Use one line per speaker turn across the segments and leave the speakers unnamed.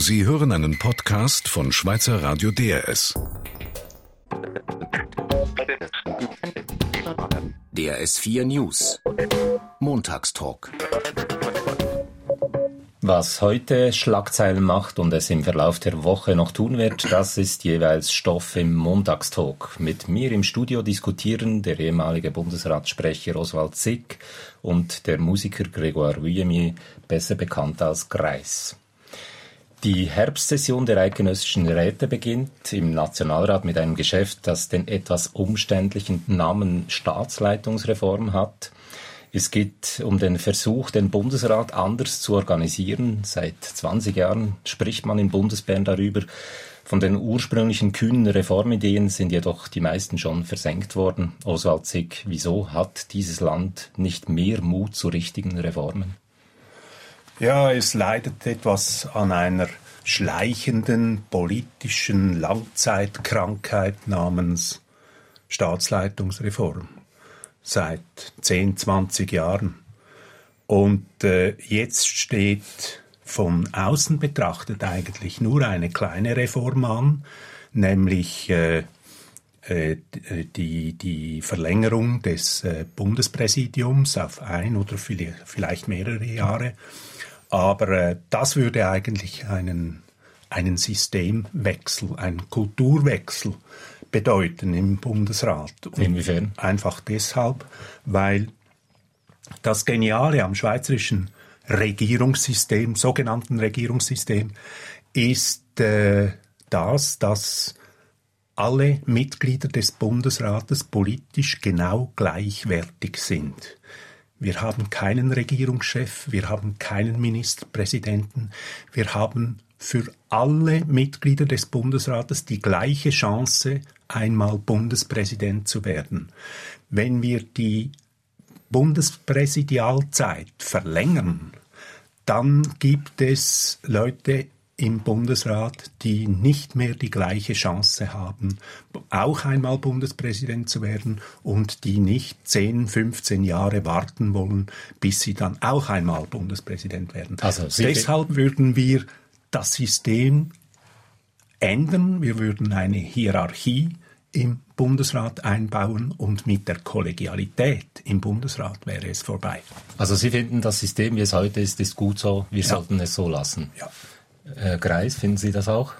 Sie hören einen Podcast von Schweizer Radio DRS.
DRS 4 News. Montagstalk.
Was heute Schlagzeilen macht und es im Verlauf der Woche noch tun wird, das ist jeweils Stoff im Montagstalk. Mit mir im Studio diskutieren der ehemalige Bundesratssprecher Oswald Zick und der Musiker Grégoire Vuillemier, besser bekannt als Greis. Die Herbstsession der Eidgenössischen Räte beginnt im Nationalrat mit einem Geschäft, das den etwas umständlichen Namen Staatsleitungsreform hat. Es geht um den Versuch, den Bundesrat anders zu organisieren. Seit 20 Jahren spricht man in Bundesbern darüber. Von den ursprünglichen kühnen Reformideen sind jedoch die meisten schon versenkt worden. Oswald Zick, wieso hat dieses Land nicht mehr Mut zu richtigen Reformen?
Ja, es leidet etwas an einer schleichenden politischen Langzeitkrankheit namens Staatsleitungsreform seit 10, 20 Jahren. Und äh, jetzt steht von außen betrachtet eigentlich nur eine kleine Reform an, nämlich äh, äh, die, die Verlängerung des äh, Bundespräsidiums auf ein oder vielleicht mehrere Jahre. Aber äh, das würde eigentlich einen, einen Systemwechsel, einen Kulturwechsel bedeuten im Bundesrat.
Und Inwiefern?
Einfach deshalb, weil das Geniale am schweizerischen Regierungssystem, sogenannten Regierungssystem, ist äh, das, dass alle Mitglieder des Bundesrates politisch genau gleichwertig sind. Wir haben keinen Regierungschef, wir haben keinen Ministerpräsidenten, wir haben für alle Mitglieder des Bundesrates die gleiche Chance, einmal Bundespräsident zu werden. Wenn wir die Bundespräsidialzeit verlängern, dann gibt es Leute im Bundesrat, die nicht mehr die gleiche Chance haben, auch einmal Bundespräsident zu werden und die nicht 10, 15 Jahre warten wollen, bis sie dann auch einmal Bundespräsident werden. Also Deshalb würden wir das System ändern. Wir würden eine Hierarchie im Bundesrat einbauen und mit der Kollegialität im Bundesrat wäre es vorbei.
Also Sie finden, das System, wie es heute ist, ist gut so. Wir ja. sollten es so lassen.
Ja.
Herr Greis, finden Sie das auch?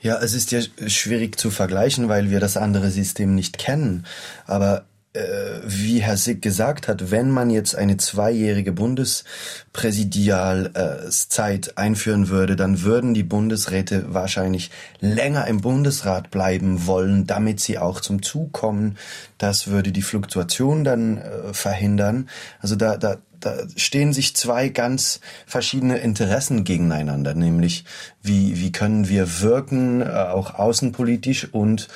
Ja, es ist ja schwierig zu vergleichen, weil wir das andere System nicht kennen. Aber äh, wie Herr Sick gesagt hat, wenn man jetzt eine zweijährige Bundespräsidialzeit einführen würde, dann würden die Bundesräte wahrscheinlich länger im Bundesrat bleiben wollen, damit sie auch zum Zug kommen. Das würde die Fluktuation dann äh, verhindern. Also da, da, da stehen sich zwei ganz verschiedene Interessen gegeneinander, nämlich wie, wie können wir wirken, äh, auch außenpolitisch und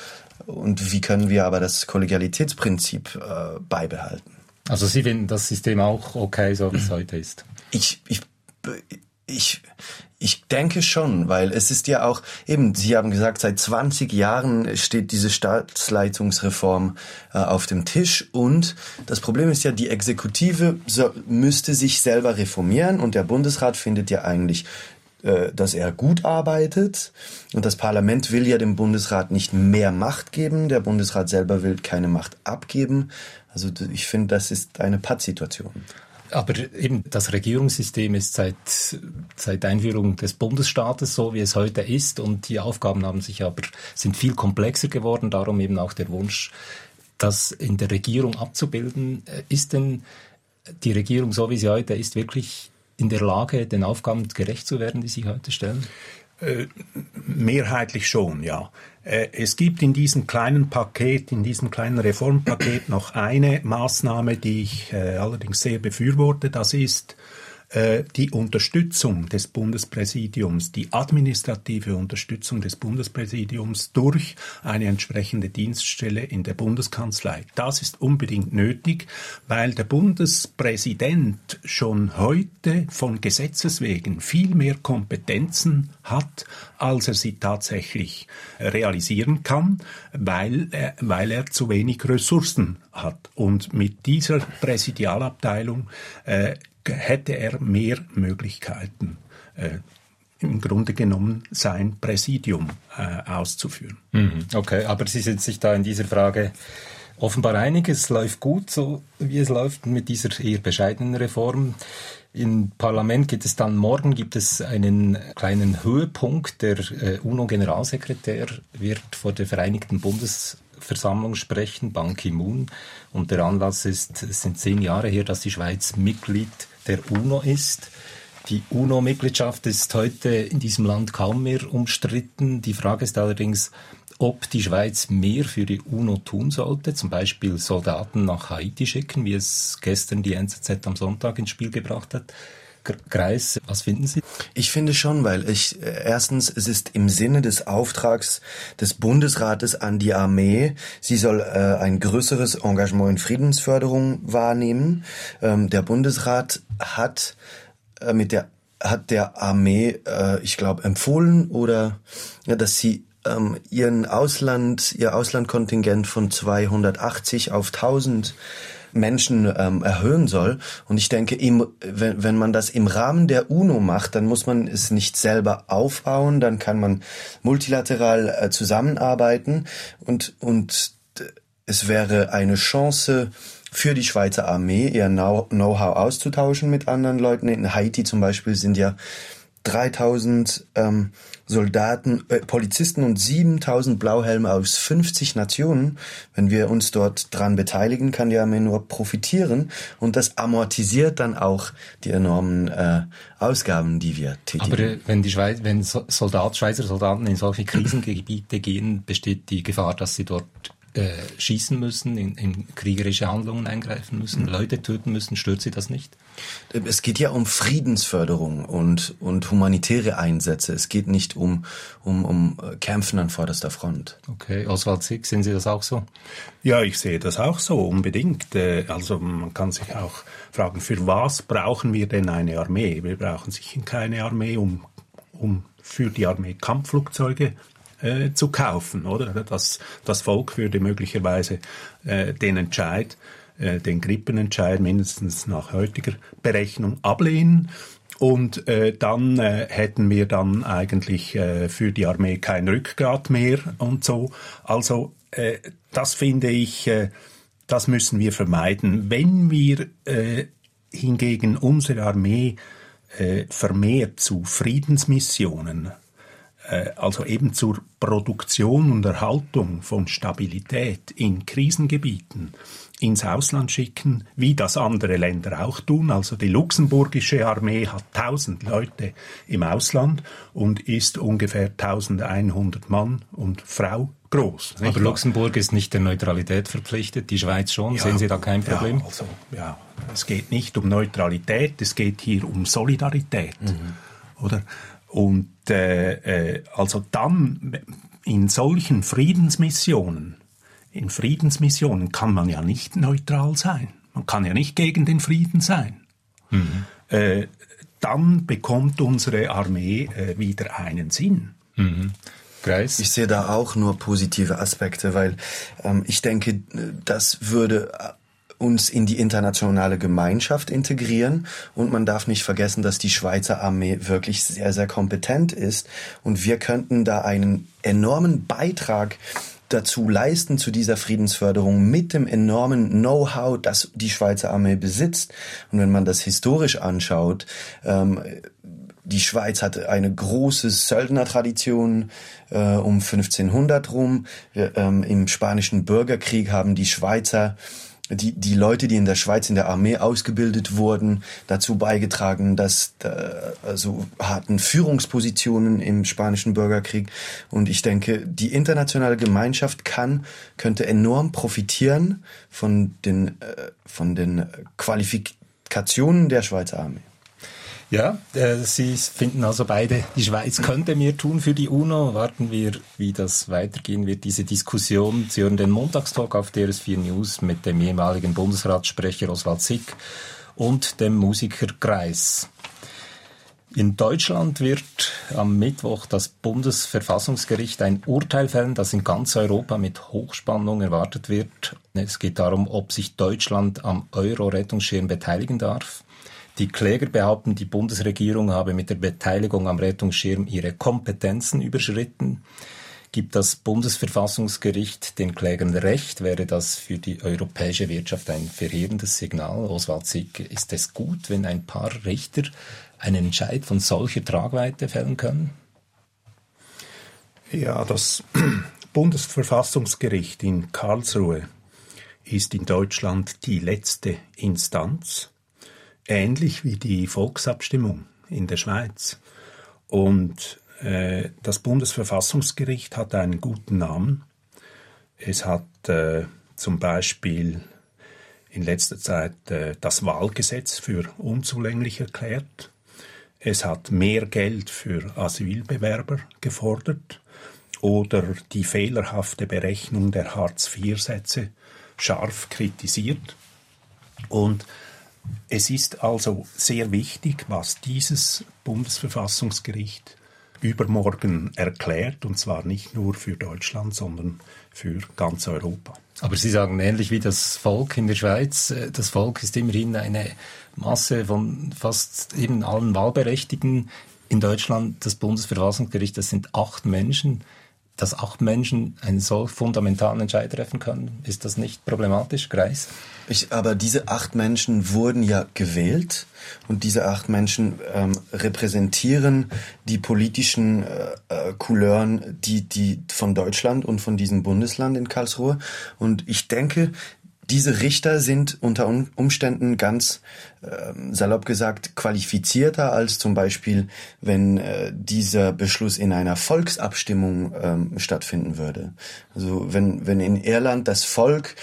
und wie können wir aber das Kollegialitätsprinzip äh, beibehalten?
Also Sie finden das System auch okay, so wie es heute ist?
Ich, ich, ich, ich denke schon, weil es ist ja auch, eben, Sie haben gesagt, seit 20 Jahren steht diese Staatsleitungsreform äh, auf dem Tisch und das Problem ist ja, die Exekutive so, müsste sich selber reformieren und der Bundesrat findet ja eigentlich äh, dass er gut arbeitet. Und das Parlament will ja dem Bundesrat nicht mehr Macht geben. Der Bundesrat selber will keine Macht abgeben. Also ich finde, das ist eine Pattsituation.
Aber eben das Regierungssystem ist seit, seit Einführung des Bundesstaates so, wie es heute ist. Und die Aufgaben haben sich aber, sind viel komplexer geworden. Darum eben auch der Wunsch, das in der Regierung abzubilden. Äh, ist denn die Regierung so, wie sie heute ist, wirklich in der Lage, den Aufgaben gerecht zu werden, die Sie heute stellen?
Äh, mehrheitlich schon, ja. Äh, es gibt in diesem kleinen Paket, in diesem kleinen Reformpaket noch eine Maßnahme, die ich äh, allerdings sehr befürworte. Das ist äh, die Unterstützung des Bundespräsidiums, die administrative Unterstützung des Bundespräsidiums durch eine entsprechende Dienststelle in der Bundeskanzlei. Das ist unbedingt nötig, weil der Bundespräsident schon heute von Gesetzes wegen viel mehr Kompetenzen hat, als er sie tatsächlich realisieren kann, weil er, weil er zu wenig Ressourcen hat. Und mit dieser Präsidialabteilung äh, hätte er mehr Möglichkeiten. Äh, im Grunde genommen sein Präsidium äh, auszuführen.
Mhm, okay, aber Sie sind sich da in dieser Frage offenbar einig. Es läuft gut, so wie es läuft mit dieser eher bescheidenen Reform. Im Parlament gibt es dann morgen gibt es einen kleinen Höhepunkt. Der äh, UNO-Generalsekretär wird vor der Vereinigten Bundesversammlung sprechen, Ban Ki-moon. Und der Anlass ist, es sind zehn Jahre her, dass die Schweiz Mitglied der UNO ist. Die UNO-Mitgliedschaft ist heute in diesem Land kaum mehr umstritten. Die Frage ist allerdings, ob die Schweiz mehr für die UNO tun sollte, zum Beispiel Soldaten nach Haiti schicken, wie es gestern die NZZ am Sonntag ins Spiel gebracht hat. Kreis, was finden Sie?
Ich finde schon, weil ich äh, erstens, es ist im Sinne des Auftrags des Bundesrates an die Armee, sie soll äh, ein größeres Engagement in Friedensförderung wahrnehmen. Ähm, der Bundesrat hat äh, mit der hat der Armee, äh, ich glaube, empfohlen oder ja, dass sie ähm, ihren Ausland, ihr Auslandkontingent von 280 auf 1000 Menschen ähm, erhöhen soll. Und ich denke, im, wenn, wenn man das im Rahmen der UNO macht, dann muss man es nicht selber aufbauen, dann kann man multilateral äh, zusammenarbeiten und, und es wäre eine Chance, für die Schweizer Armee ihr Know-how auszutauschen mit anderen Leuten. In Haiti zum Beispiel sind ja 3000 ähm, Soldaten, äh, Polizisten und 7000 Blauhelme aus 50 Nationen. Wenn wir uns dort dran beteiligen, kann die Armee nur profitieren und das amortisiert dann auch die enormen äh, Ausgaben, die wir tätigen.
Aber äh, wenn die Schweiz, wenn Soldat, Schweizer Soldaten in solche Krisengebiete gehen, besteht die Gefahr, dass sie dort äh, schießen müssen, in, in, kriegerische Handlungen eingreifen müssen, mhm. Leute töten müssen, stört Sie das nicht?
Es geht ja um Friedensförderung und, und humanitäre Einsätze. Es geht nicht um, um, um Kämpfen an vorderster Front.
Okay, Oswald Zick, sehen Sie das auch so?
Ja, ich sehe das auch so, unbedingt. Äh, also man kann sich auch fragen, für was brauchen wir denn eine Armee? Wir brauchen sicher keine Armee, um, um für die Armee Kampfflugzeuge äh, zu kaufen, oder? Das, das Volk würde möglicherweise äh, den Entscheid, äh, den Grippenentscheid mindestens nach heutiger Berechnung ablehnen. Und äh, dann äh, hätten wir dann eigentlich äh, für die Armee kein Rückgrat mehr und so. Also äh, das finde ich, äh, das müssen wir vermeiden. Wenn wir äh, hingegen unsere Armee äh, vermehrt zu Friedensmissionen also eben zur Produktion und Erhaltung von Stabilität in Krisengebieten ins Ausland schicken, wie das andere Länder auch tun. Also die luxemburgische Armee hat 1000 Leute im Ausland und ist ungefähr 1100 Mann und Frau groß.
Aber Luxemburg ist nicht der Neutralität verpflichtet, die Schweiz schon. Ja, Sehen Sie da kein Problem?
Ja, also, ja, es geht nicht um Neutralität, es geht hier um Solidarität. Mhm. Oder? Und äh, äh, also dann in solchen Friedensmissionen, in Friedensmissionen kann man ja nicht neutral sein. Man kann ja nicht gegen den Frieden sein. Mhm. Äh, dann bekommt unsere Armee äh, wieder einen Sinn.
Mhm. Kreis? Ich sehe da auch nur positive Aspekte, weil ähm, ich denke, das würde uns in die internationale Gemeinschaft integrieren. Und man darf nicht vergessen, dass die Schweizer Armee wirklich sehr, sehr kompetent ist. Und wir könnten da einen enormen Beitrag dazu leisten zu dieser Friedensförderung mit dem enormen Know-how, das die Schweizer Armee besitzt. Und wenn man das historisch anschaut, ähm, die Schweiz hatte eine große Söldnertradition äh, um 1500 rum. Wir, ähm, Im spanischen Bürgerkrieg haben die Schweizer die, die Leute, die in der Schweiz in der Armee ausgebildet wurden, dazu beigetragen, dass also hatten Führungspositionen im spanischen Bürgerkrieg. Und ich denke, die internationale Gemeinschaft kann, könnte enorm profitieren von den, äh, von den Qualifikationen der Schweizer Armee.
Ja, äh, Sie finden also beide, die Schweiz könnte mehr tun für die UNO. Warten wir, wie das weitergehen wird, diese Diskussion. Sie hören den Montagstalk auf DRS4 News mit dem ehemaligen Bundesratssprecher Oswald Sick und dem Musiker Kreis. In Deutschland wird am Mittwoch das Bundesverfassungsgericht ein Urteil fällen, das in ganz Europa mit Hochspannung erwartet wird. Es geht darum, ob sich Deutschland am Euro-Rettungsschirm beteiligen darf. Die Kläger behaupten, die Bundesregierung habe mit der Beteiligung am Rettungsschirm ihre Kompetenzen überschritten. Gibt das Bundesverfassungsgericht den Klägern Recht, wäre das für die europäische Wirtschaft ein verheerendes Signal. Oswald Sick, ist es gut, wenn ein paar Richter einen Entscheid von solcher Tragweite fällen können?
Ja, das Bundesverfassungsgericht in Karlsruhe ist in Deutschland die letzte Instanz, ähnlich wie die Volksabstimmung in der Schweiz. Und äh, das Bundesverfassungsgericht hat einen guten Namen. Es hat äh, zum Beispiel in letzter Zeit äh, das Wahlgesetz für unzulänglich erklärt. Es hat mehr Geld für Asylbewerber gefordert oder die fehlerhafte Berechnung der Hartz-IV-Sätze scharf kritisiert. Und es ist also sehr wichtig, was dieses Bundesverfassungsgericht übermorgen erklärt, und zwar nicht nur für Deutschland, sondern für ganz Europa.
Aber Sie sagen ähnlich wie das Volk in der Schweiz, äh, das Volk ist immerhin eine Masse von fast eben allen Wahlberechtigten. In Deutschland das Bundesverfassungsgericht, das sind acht Menschen dass acht Menschen einen so fundamentalen Entscheid treffen können, ist das nicht problematisch, Greis?
Ich, aber diese acht Menschen wurden ja gewählt und diese acht Menschen ähm, repräsentieren die politischen äh, äh, Couleuren, die, die von Deutschland und von diesem Bundesland in Karlsruhe. Und ich denke, diese Richter sind unter Umständen ganz äh, salopp gesagt qualifizierter als zum Beispiel, wenn äh, dieser Beschluss in einer Volksabstimmung ähm, stattfinden würde. Also wenn, wenn in Irland das Volk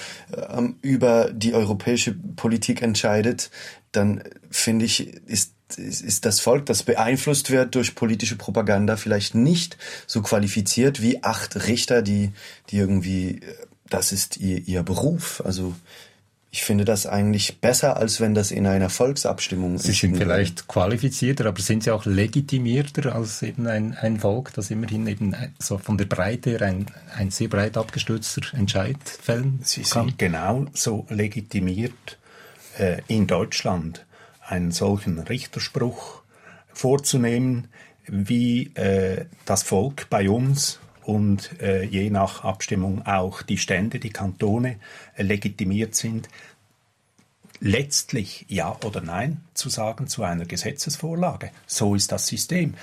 ähm, über die europäische Politik entscheidet, dann finde ich, ist ist das Volk, das beeinflusst wird durch politische Propaganda, vielleicht nicht so qualifiziert wie acht Richter, die, die irgendwie äh, das ist ihr, ihr Beruf. Also ich finde das eigentlich besser, als wenn das in einer Volksabstimmung
Sie sind vielleicht qualifizierter, aber sind Sie auch legitimierter als eben ein, ein Volk, das immerhin eben so von der Breite her ein, ein sehr breit abgestützter Entscheid fällen
Sie
kann?
sind genauso legitimiert äh, in Deutschland einen solchen Richterspruch vorzunehmen, wie äh, das Volk bei uns und äh, je nach Abstimmung auch die Stände, die Kantone äh, legitimiert sind, letztlich Ja oder Nein zu sagen zu einer Gesetzesvorlage. So ist das System.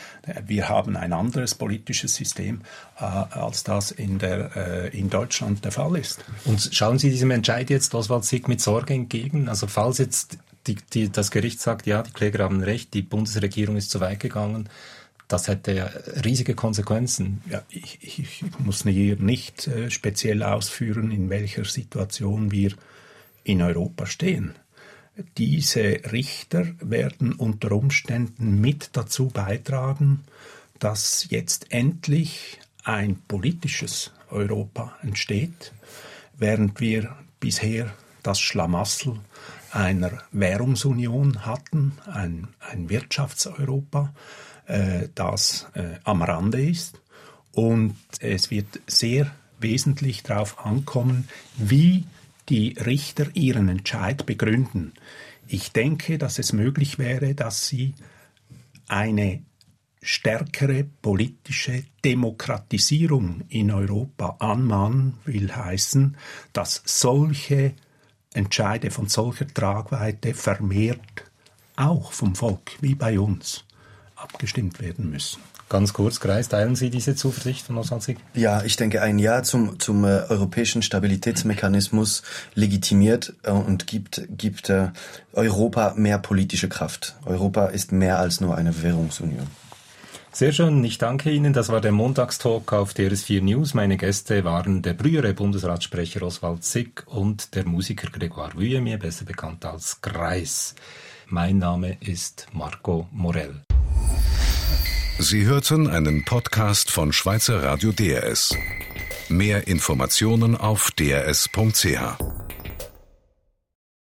Wir haben ein anderes politisches System, äh, als das in, der, äh, in Deutschland der Fall ist.
Und schauen Sie diesem Entscheid jetzt, Oswald Sieg, mit Sorge entgegen? Also falls jetzt die, die, das Gericht sagt, ja, die Kläger haben recht, die Bundesregierung ist zu weit gegangen, das hätte riesige Konsequenzen.
Ja, ich, ich muss hier nicht äh, speziell ausführen, in welcher Situation wir in Europa stehen. Diese Richter werden unter Umständen mit dazu beitragen, dass jetzt endlich ein politisches Europa entsteht, während wir bisher das Schlamassel einer Währungsunion hatten, ein, ein Wirtschaftseuropa, äh, das äh, am Rande ist. Und es wird sehr wesentlich darauf ankommen, wie die Richter ihren Entscheid begründen. Ich denke, dass es möglich wäre, dass sie eine stärkere politische Demokratisierung in Europa anmahnen, will heißen, dass solche Entscheide von solcher Tragweite vermehrt auch vom Volk, wie bei uns, abgestimmt werden müssen.
Ganz kurz, Kreis, teilen Sie diese Zuversicht von Oswald
Ja, ich denke, ein Ja zum, zum äh, europäischen Stabilitätsmechanismus legitimiert äh, und gibt, gibt äh, Europa mehr politische Kraft. Europa ist mehr als nur eine Währungsunion.
Sehr schön, ich danke Ihnen. Das war der Montagstalk auf DRS4 News. Meine Gäste waren der frühere Bundesratssprecher Oswald Sick und der Musiker Grégoire Vuillemier, besser bekannt als Kreis. Mein Name ist Marco Morell.
Sie hörten einen Podcast von Schweizer Radio DRS. Mehr Informationen auf drs.ch.